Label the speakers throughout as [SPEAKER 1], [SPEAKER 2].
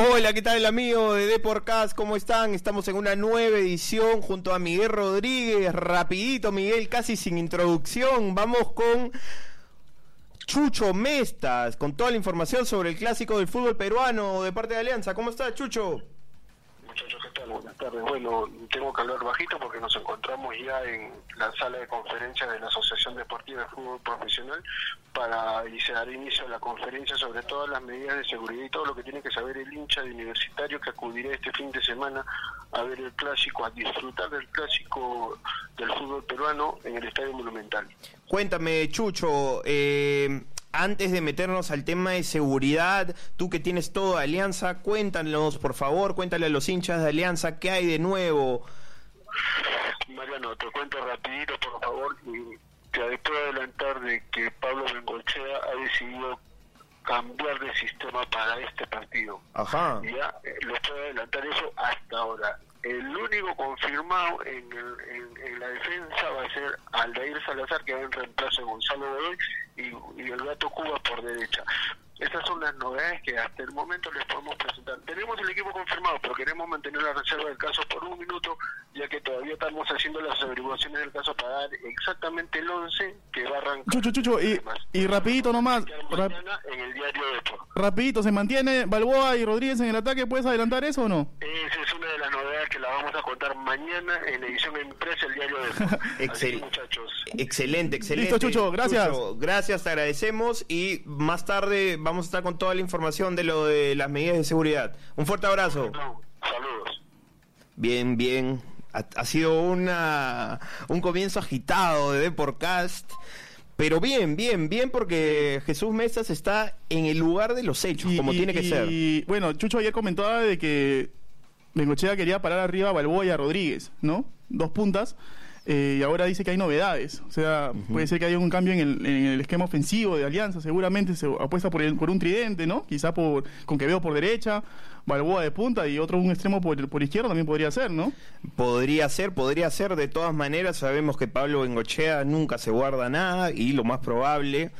[SPEAKER 1] Hola, ¿qué tal amigo de Deporcast? ¿Cómo están? Estamos en una nueva edición junto a Miguel Rodríguez. Rapidito, Miguel, casi sin introducción. Vamos con Chucho Mestas, con toda la información sobre el clásico del fútbol peruano de parte de Alianza. ¿Cómo está, Chucho?
[SPEAKER 2] Buenas tardes. Bueno, tengo que hablar bajito porque nos encontramos ya en la sala de conferencias de la Asociación Deportiva de Fútbol Profesional para y se dará inicio a la conferencia sobre todas las medidas de seguridad y todo lo que tiene que saber el hincha de universitario que acudirá este fin de semana a ver el clásico, a disfrutar del clásico del fútbol peruano en el Estadio Monumental.
[SPEAKER 1] Cuéntame, Chucho, eh, antes de meternos al tema de seguridad, tú que tienes todo Alianza, cuéntanos, por favor, cuéntale a los hinchas de Alianza qué hay de nuevo.
[SPEAKER 2] Mariano, te cuento rapidito, por favor, y te puedo adelantar de que Pablo Bengochea ha decidido cambiar de sistema para este partido.
[SPEAKER 1] Ajá.
[SPEAKER 2] Ya, eh, les puedo adelantar eso hasta ahora. El único confirmado en, el, en, la defensa va a ser Aldair Salazar, que va en reemplazo de Gonzalo Bedoy, y, y el gato Cuba por derecha. Estas son las novedades que hasta el momento les podemos presentar. Tenemos el equipo confirmado, pero queremos mantener la reserva del caso por un minuto, ya que todavía estamos haciendo las averiguaciones del caso para dar exactamente el 11 que va a arrancar.
[SPEAKER 3] Chucho, chucho, y, y rapidito nomás.
[SPEAKER 2] Mañana en el diario de
[SPEAKER 3] Rapidito, ¿se mantiene Balboa y Rodríguez en el ataque? ¿Puedes adelantar eso o no?
[SPEAKER 2] Esa es una de que la vamos a contar mañana en edición impresa el diario de
[SPEAKER 1] Excelente, muchachos. Excelente, excelente.
[SPEAKER 3] Listo, Chucho, gracias.
[SPEAKER 1] gracias, te agradecemos y más tarde vamos a estar con toda la información de lo de las medidas de seguridad. Un fuerte abrazo.
[SPEAKER 2] Saludos.
[SPEAKER 1] Bien, bien. Ha, sido una un comienzo agitado de Deporcast. Pero bien, bien, bien, porque Jesús Mesas está en el lugar de los hechos, como tiene que ser.
[SPEAKER 3] Y bueno, Chucho ayer comentaba de que Bengochea quería parar arriba a Balboa y a Rodríguez, ¿no? Dos puntas. Eh, y ahora dice que hay novedades. O sea, puede ser que haya un cambio en el, esquema ofensivo de Alianza. Seguramente se apuesta por, por un tridente, ¿no? Quizá por, con veo por derecha, Balboa de punta y otro un extremo por, por izquierda también podría ser, ¿no?
[SPEAKER 1] Podría ser, podría ser. De todas maneras, sabemos que Pablo Bengochea nunca se guarda nada y lo más probable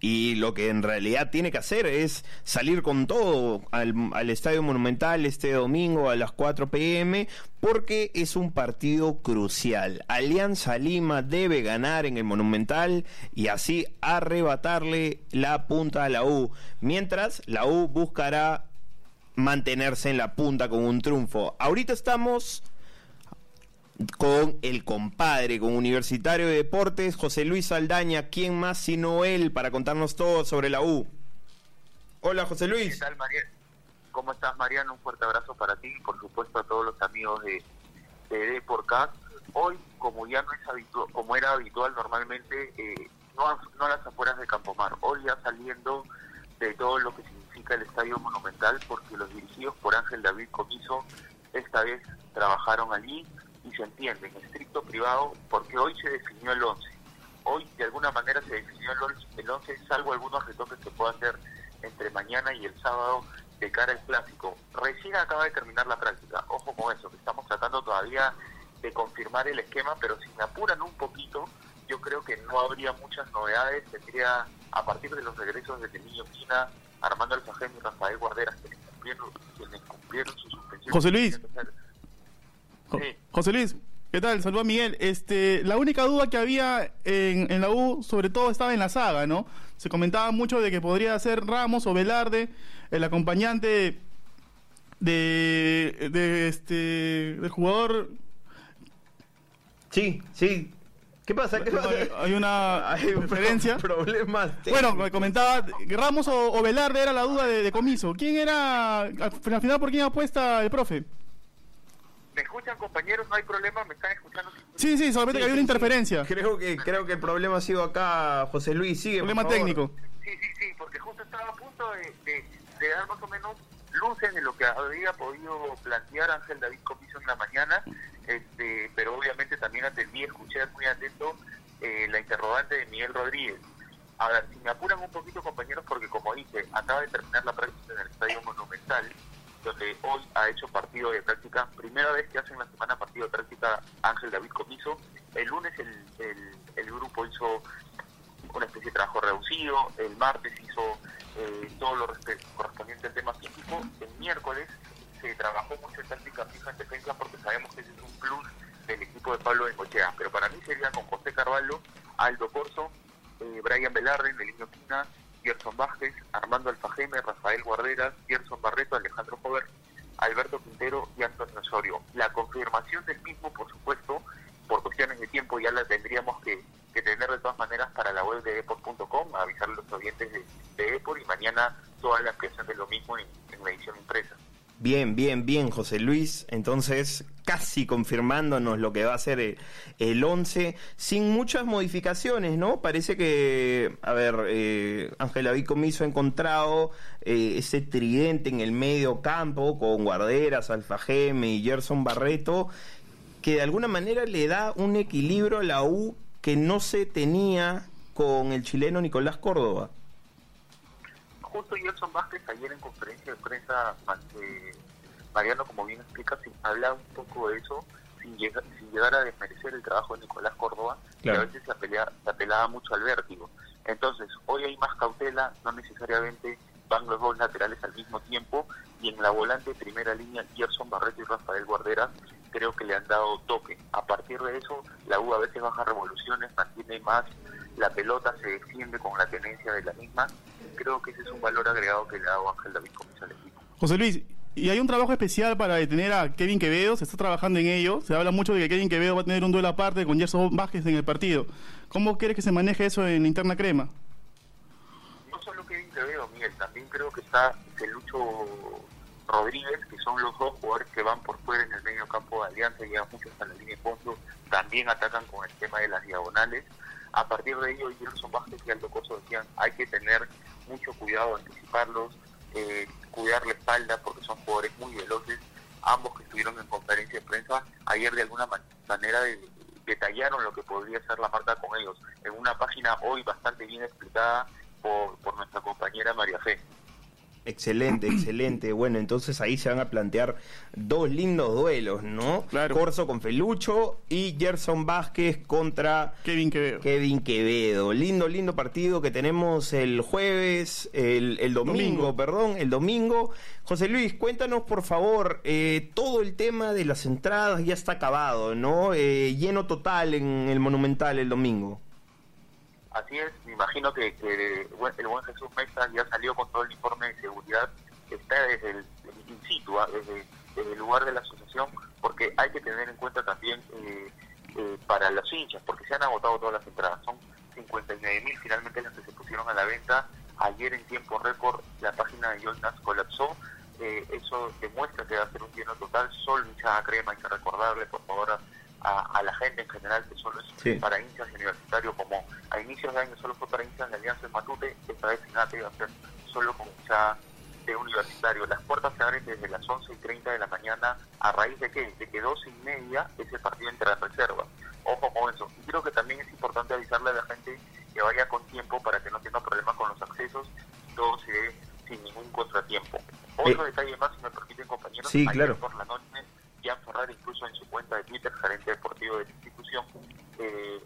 [SPEAKER 1] y lo que en realidad tiene que hacer es salir con todo al, al Estadio Monumental este domingo a las 4 pm porque es un partido crucial. Alianza Lima debe ganar en el Monumental y así arrebatarle la punta a la U, mientras la U buscará mantenerse en la punta con un triunfo. Ahorita estamos con el compadre, con Universitario de Deportes, José Luis Saldaña, ¿quién más sino él para contarnos todo sobre la U? Hola José Luis.
[SPEAKER 4] ¿Qué tal Mariano? ¿Cómo estás Mariano? Un fuerte abrazo para ti y por supuesto a todos los amigos de, de Hoy, como ya no es habitual, como era habitual normalmente, eh, no, no a las afueras de Campomar, hoy ya saliendo de todo lo que significa el Estadio Monumental, porque los dirigidos por Ángel David Comiso esta vez trabajaron allí y se entiende en estricto privado, porque hoy se definió el 11. Hoy de alguna manera se definió el 11, salvo algunos retoques que pueda hacer entre mañana y el sábado de cara al clásico. Recién acaba de terminar la práctica, ojo con eso, que estamos tratando todavía de confirmar el esquema, pero si me apuran un poquito, yo creo que no habría muchas novedades, tendría a partir de los regresos de Niño Quina, Armando Alfajén y Rafael Guarderas, quienes cumplieron, quienes cumplieron su suspensión.
[SPEAKER 3] José Luis. José Luis, ¿qué tal? Saludos a Miguel. Este, la única duda que había en, en, la U, sobre todo, estaba en la saga, ¿no? Se comentaba mucho de que podría ser Ramos o Velarde, el acompañante de, de este del jugador
[SPEAKER 1] Sí, sí. ¿Qué pasa? ¿Qué pasa?
[SPEAKER 3] Hay, una diferencia.
[SPEAKER 1] Problemas.
[SPEAKER 3] Bueno, me comentaba, Ramos o, Velarde era la duda de, comiso. ¿Quién era, al final, por quién apuesta el profe?
[SPEAKER 4] ¿Me escuchan, compañeros? ¿No hay problema? ¿Me están escuchando?
[SPEAKER 3] Sí, sí, solamente que hay una interferencia.
[SPEAKER 1] Creo que creo que el problema ha sido acá, José Luis. Sigue,
[SPEAKER 3] Problema técnico.
[SPEAKER 4] Sí, sí, sí, porque justo estaba a punto de, de dar más o menos luces de lo que había podido plantear Ángel David Comiso en la mañana, este, pero obviamente también atendí, escuché muy atento eh, la interrogante de Miguel Rodríguez. A ver, si me apuran un poquito compañeros, porque como dije, acaba de terminar la práctica en el Estadio Monumental, donde hoy ha hecho partido de práctica, primera vez que hace en la semana partido de práctica Ángel David Comiso, el lunes el, el, el grupo hizo una especie de trabajo reducido, el martes hizo eh, todo lo correspondiente del tema físico. El miércoles se trabajó mucho en táctica fija en defensa porque sabemos que ese es un plus del equipo de Pablo Bengochea. Pero para mí sería con José Carvalho, Aldo Corso, eh, Brian Velarde, Melino Quina, Gerson Vázquez, Armando Alfajeme, Rafael Guarderas, Gerson Barreto, Alejandro Jover, Alberto Quintero y Antonio Osorio. La confirmación del mismo, por supuesto, por cuestiones de tiempo ya la tendríamos que, tener de todas maneras para la web de epor.com, avisar a los oyentes de, de Epor y mañana toda la ampliación de lo mismo en, en la edición impresa.
[SPEAKER 1] Bien, bien, bien, José Luis. Entonces, casi confirmándonos lo que va a ser el, 11, sin muchas modificaciones, ¿no? Parece que, a ver, eh, Ángela Vicomiso ha encontrado eh, ese tridente en el medio campo con Guarderas, Alfajeme y Gerson Barreto, que de alguna manera le da un equilibrio a la U que no se tenía con el chileno Nicolás Córdoba
[SPEAKER 4] justo Gerson Vázquez ayer en conferencia de prensa, eh, Mariano, como bien explica, sin, habla un poco de eso, sin, llegar, sin llegar a desmerecer el trabajo de Nicolás Córdoba, que a veces se, se apelaba mucho al vértigo. Entonces, hoy hay más cautela, no necesariamente van los dos laterales al mismo tiempo, y en la volante de primera línea, Gerson Barreto y Rafael Guarderas creo que le han dado toque. A partir de eso, la U a veces baja revoluciones, mantiene más la pelota, se defiende con la tenencia de la misma, creo que ese es un valor agregado que le ha dado Ángel David Comiso al equipo.
[SPEAKER 3] José Luis, y hay un trabajo especial para detener a Kevin Quevedo, se está trabajando en ello, se habla mucho de que Kevin Quevedo va a tener un duelo aparte con Gerson Vázquez en el partido. ¿Cómo quieres que se maneje eso en interna crema?
[SPEAKER 4] No solo Kevin Quevedo, Miguel, también creo que está Lucho Rodríguez, que son los dos jugadores que van por fuera en el medio campo de Alianza, llegan muchos a la línea de fondo, también atacan con el tema de las diagonales. A partir de ello, Gerson Vázquez y Aldo Coso decían, hay que tener mucho cuidado, anticiparlos, eh, cuidar la espalda, porque son jugadores muy veloces. Ambos que estuvieron en conferencia de prensa, ayer de alguna manera detallaron lo que podría ser la marca con ellos, en una página hoy bastante bien explicada por, por nuestra compañera María Fe.
[SPEAKER 1] Excelente, excelente. Bueno, entonces ahí se van a plantear dos lindos duelos, ¿no?
[SPEAKER 3] Claro.
[SPEAKER 1] Corso con Felucho y Gerson Vázquez contra
[SPEAKER 3] Kevin Quevedo.
[SPEAKER 1] Kevin Quevedo. Lindo, lindo partido que tenemos el jueves, el, domingo, perdón, el domingo. José Luis, cuéntanos por favor, eh, todo el tema de las entradas ya está acabado, ¿no? Eh, lleno total en el Monumental el domingo.
[SPEAKER 4] Así es, me imagino que, el buen Jesús Mesa ya salió con todo el informe de seguridad, está desde el in situ, ¿ah? desde, el lugar de la asociación, porque hay que tener en cuenta también eh, eh, para los hinchas, porque se han agotado todas las entradas, son 59 mil finalmente las que se pusieron a la venta, ayer en tiempo récord la página de Yolnas colapsó, eh, eso demuestra que va a ser un lleno total, solo hinchada crema, hay que recordarle por favor a, la gente en general que solo es para hinchas universitarios como a inicios de año solo fue para hinchas de Alianza de Matute, esta vez Finate va a ser solo con hinchada de universitario. Las puertas se abren desde las 11 y 30 de la mañana a raíz de que, de que 12 y media es el partido entre las reservas. Ojo con eso. Y creo que también es importante avisarle a la gente que vaya con tiempo para que no tenga problemas con los accesos y todo se dé sin ningún contratiempo. Otro eh, detalle más, si me permiten compañeros,
[SPEAKER 1] sí, claro.
[SPEAKER 4] por la noche Jan Ferrar incluso en su cuenta de Twitter, gerente deportivo de la institución, eh,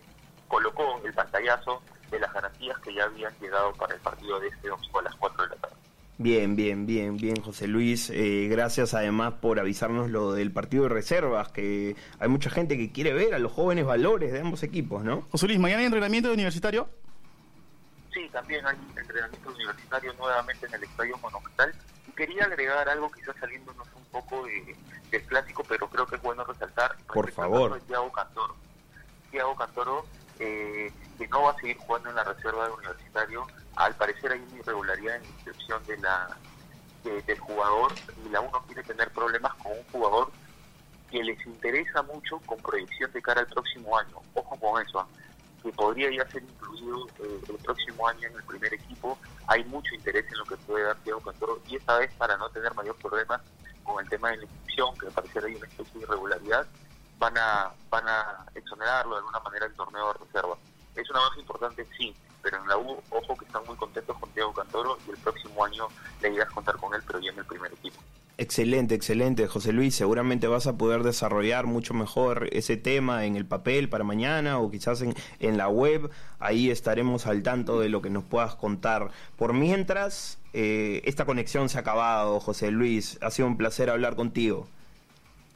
[SPEAKER 4] colocó el pantallazo de las garantías que ya habían llegado para el partido de este domingo a las 4 de la tarde.
[SPEAKER 1] Bien, bien, bien, bien, José Luis. Eh, gracias además por avisarnos lo del partido de reservas, que hay mucha gente que quiere ver a los jóvenes valores de ambos equipos, ¿no?
[SPEAKER 3] José Luis, ¿mañana hay entrenamiento universitario?
[SPEAKER 4] Sí, también hay entrenamiento universitario nuevamente en el Estadio Monumental. Y quería agregar algo, quizás saliéndonos un poco de, del clásico, pero creo que es bueno resaltar.
[SPEAKER 1] Por favor.
[SPEAKER 4] Thiago Cantoro. Thiago Cantoro, eh, que no va a seguir jugando en la reserva de universitario. Al parecer hay una irregularidad en la inscripción de la, del jugador y la uno quiere tener problemas con un jugador que les interesa mucho con proyección de cara al próximo año. Ojo con eso, ¿ah? que podría ya ser incluido eh, el próximo año en el primer equipo. Hay mucho interés en lo que puede dar Thiago Cantoro y esta vez para no tener mayor problemas con el tema de la inscripción, que me parece hay una especie de irregularidad, van a, van a exonerarlo de alguna manera el torneo de reserva. Es una base importante, sí, pero en la U, ojo que están muy contentos con Thiago Cantoro y el próximo año le irás a contar con él, pero ya en el primer equipo.
[SPEAKER 1] Excelente, excelente, José Luis. Seguramente vas a poder desarrollar mucho mejor ese tema en el papel para mañana o quizás en, en la web. Ahí estaremos al tanto de lo que nos puedas contar. Por mientras, eh, esta conexión se ha acabado, José Luis. Ha sido un placer hablar contigo.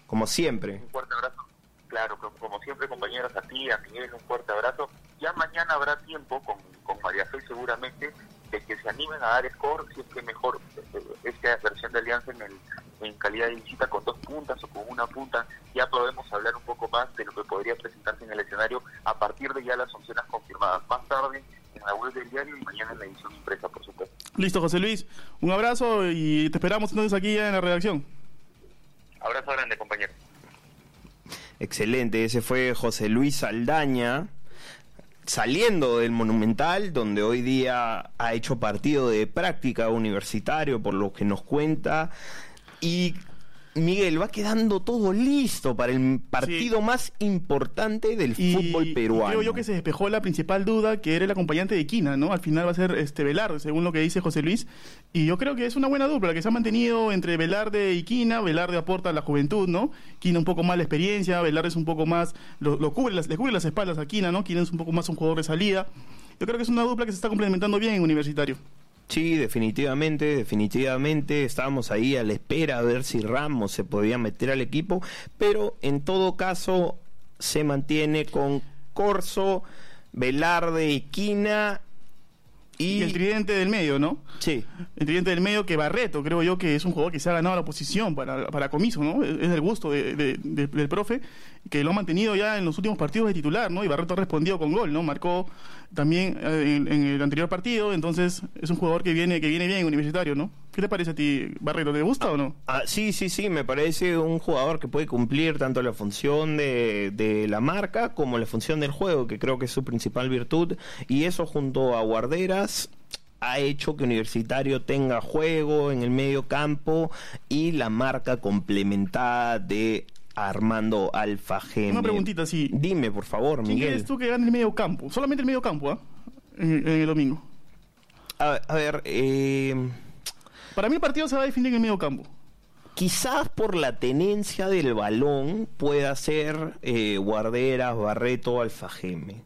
[SPEAKER 1] Como siempre.
[SPEAKER 4] Un fuerte abrazo. Claro, como siempre, compañeros, a ti, a Miguel, un fuerte abrazo. Ya mañana habrá tiempo con, María Fe seguramente de que se animen a dar score, si es que mejor eh, esta versión de Alianza en, el, en calidad de visita con dos puntas o con una punta, ya podemos hablar un poco más de lo que podría presentarse en el escenario a partir de ya las opciones confirmadas. Más tarde la web del diario y mañana en la edición impresa, por supuesto.
[SPEAKER 3] Listo, José Luis. Un abrazo y te esperamos entonces aquí ya en la redacción.
[SPEAKER 4] Abrazo grande, compañero.
[SPEAKER 1] Excelente, ese fue José Luis Saldaña, saliendo del Monumental, donde hoy día ha hecho partido de práctica universitario, por lo que nos cuenta, y Miguel, va quedando todo listo para el partido más importante del fútbol peruano.
[SPEAKER 3] Creo yo que se despejó la principal duda, que era el acompañante de Quina, ¿no? Al final va a ser este Velarde, según lo que dice José Luis. Y yo creo que es una buena dupla, que se ha mantenido entre Velarde y Quina. Velarde aporta la juventud, ¿no? Quina un poco más la experiencia, Velarde es un poco más, lo, cubre las, le cubre las espaldas a Quina, ¿no? Quina es un poco más un jugador de salida. Yo creo que es una dupla que se está complementando bien en Universitario.
[SPEAKER 1] Sí, definitivamente, definitivamente. Estábamos ahí a la espera a ver si Ramos se podía meter al equipo, pero en todo caso se mantiene con Corso, Velarde y Quina
[SPEAKER 3] y... el tridente del medio, ¿no?
[SPEAKER 1] Sí.
[SPEAKER 3] El tridente del medio que Barreto, creo yo que es un jugador que se ha ganado la posición para, para Comiso, ¿no? Es el gusto del profe, que lo ha mantenido ya en los últimos partidos de titular, ¿no? Y Barreto ha respondido con gol, ¿no? Marcó también eh, en, el anterior partido, entonces es un jugador que viene, que viene bien universitario, ¿no? ¿Qué te parece a ti, Barreto? ¿Te gusta o no?
[SPEAKER 1] Ah, sí, sí, sí, me parece un jugador que puede cumplir tanto la función de, de la marca como la función del juego, que creo que es su principal virtud, y eso junto a Guarderas ha hecho que Universitario tenga juego en el medio campo y la marca complementada de Armando Alfa
[SPEAKER 3] Una preguntita, sí.
[SPEAKER 1] Dime, por favor,
[SPEAKER 3] ¿Quién
[SPEAKER 1] Miguel.
[SPEAKER 3] ¿Quién tú que gane el medio campo? Solamente el medio campo, ¿ah? En, el domingo.
[SPEAKER 1] A, ver, eh...
[SPEAKER 3] Para mí el partido se va a definir en el medio campo.
[SPEAKER 1] Quizás por la tenencia del balón pueda ser eh, Guarderas, Barreto, Alfajeme.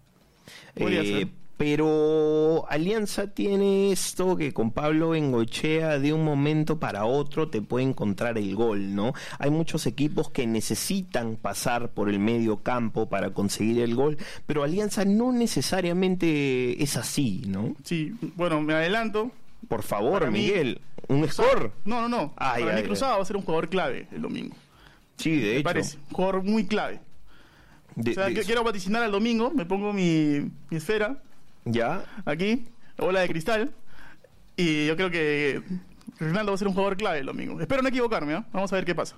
[SPEAKER 3] Eh,
[SPEAKER 1] pero Alianza tiene esto que con Pablo Bengochea de un momento para otro te puede encontrar el gol, ¿no? Hay muchos equipos que necesitan pasar por el medio campo para conseguir el gol, pero Alianza no necesariamente es así, ¿no?
[SPEAKER 3] Sí, bueno, me adelanto.
[SPEAKER 1] Por favor, Miguel, un score.
[SPEAKER 3] No, no, no. para mí Cruzado va a ser un jugador clave el domingo.
[SPEAKER 1] Sí, de
[SPEAKER 3] me parece, un jugador muy clave. o sea, quiero vaticinar al domingo, me pongo mi, mi esfera
[SPEAKER 1] ¿Ya?
[SPEAKER 3] Aquí, bola de cristal. Y yo creo que Ronaldo va a ser un jugador clave el domingo. Espero no equivocarme, ¿eh? Vamos a ver qué pasa.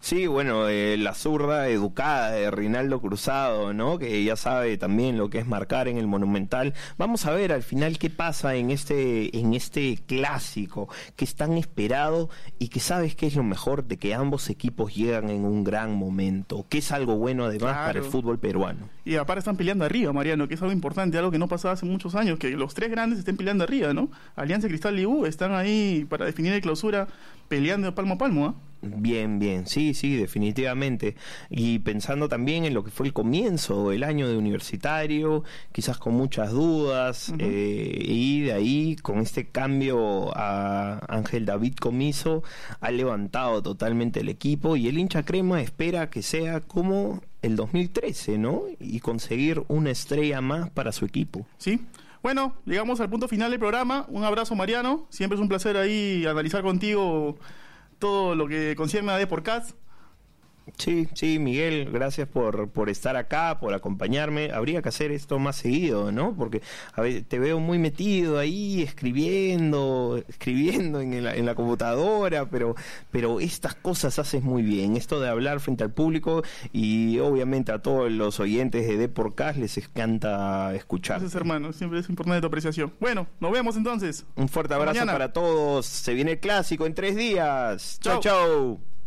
[SPEAKER 1] Sí, bueno, eh, la zurda educada de Rinaldo Cruzado, ¿no? Que ya sabe también lo que es marcar en el Monumental. Vamos a ver al final qué pasa en este en este clásico que es tan esperado y que sabes que es lo mejor de que ambos equipos llegan en un gran momento, que es algo bueno además para el fútbol peruano.
[SPEAKER 3] Y aparte están peleando arriba, Mariano, que es algo importante, algo que no pasaba hace muchos años, que los tres grandes estén peleando arriba, ¿no? Alianza Cristal y U están ahí para definir el clausura peleando palmo a palmo, ¿ah?
[SPEAKER 1] Bien, bien, sí, sí, definitivamente. Y pensando también en lo que fue el comienzo del año de universitario, quizás con muchas dudas, eh, y de ahí, con este cambio a Ángel David Comiso, ha levantado totalmente el equipo y el hincha crema espera que sea como el 2013, ¿no? Y conseguir una estrella más para su equipo.
[SPEAKER 3] Sí. Bueno, llegamos al punto final del programa. Un abrazo, Mariano. Siempre es un placer ahí analizar contigo todo lo que concierne a Deporcast.
[SPEAKER 1] Sí, sí, Miguel, gracias por, por estar acá, por acompañarme. Habría que hacer esto más seguido, ¿no? Porque a ver, te veo muy metido ahí, escribiendo, escribiendo en la, en la computadora, pero, pero estas cosas haces muy bien. Esto de hablar frente al público y obviamente a todos los oyentes de Deporcast les encanta escuchar.
[SPEAKER 3] Gracias, hermano, siempre es importante tu apreciación. Bueno, nos vemos entonces.
[SPEAKER 1] Un fuerte abrazo para todos. Se viene el clásico en tres días. chau. chau.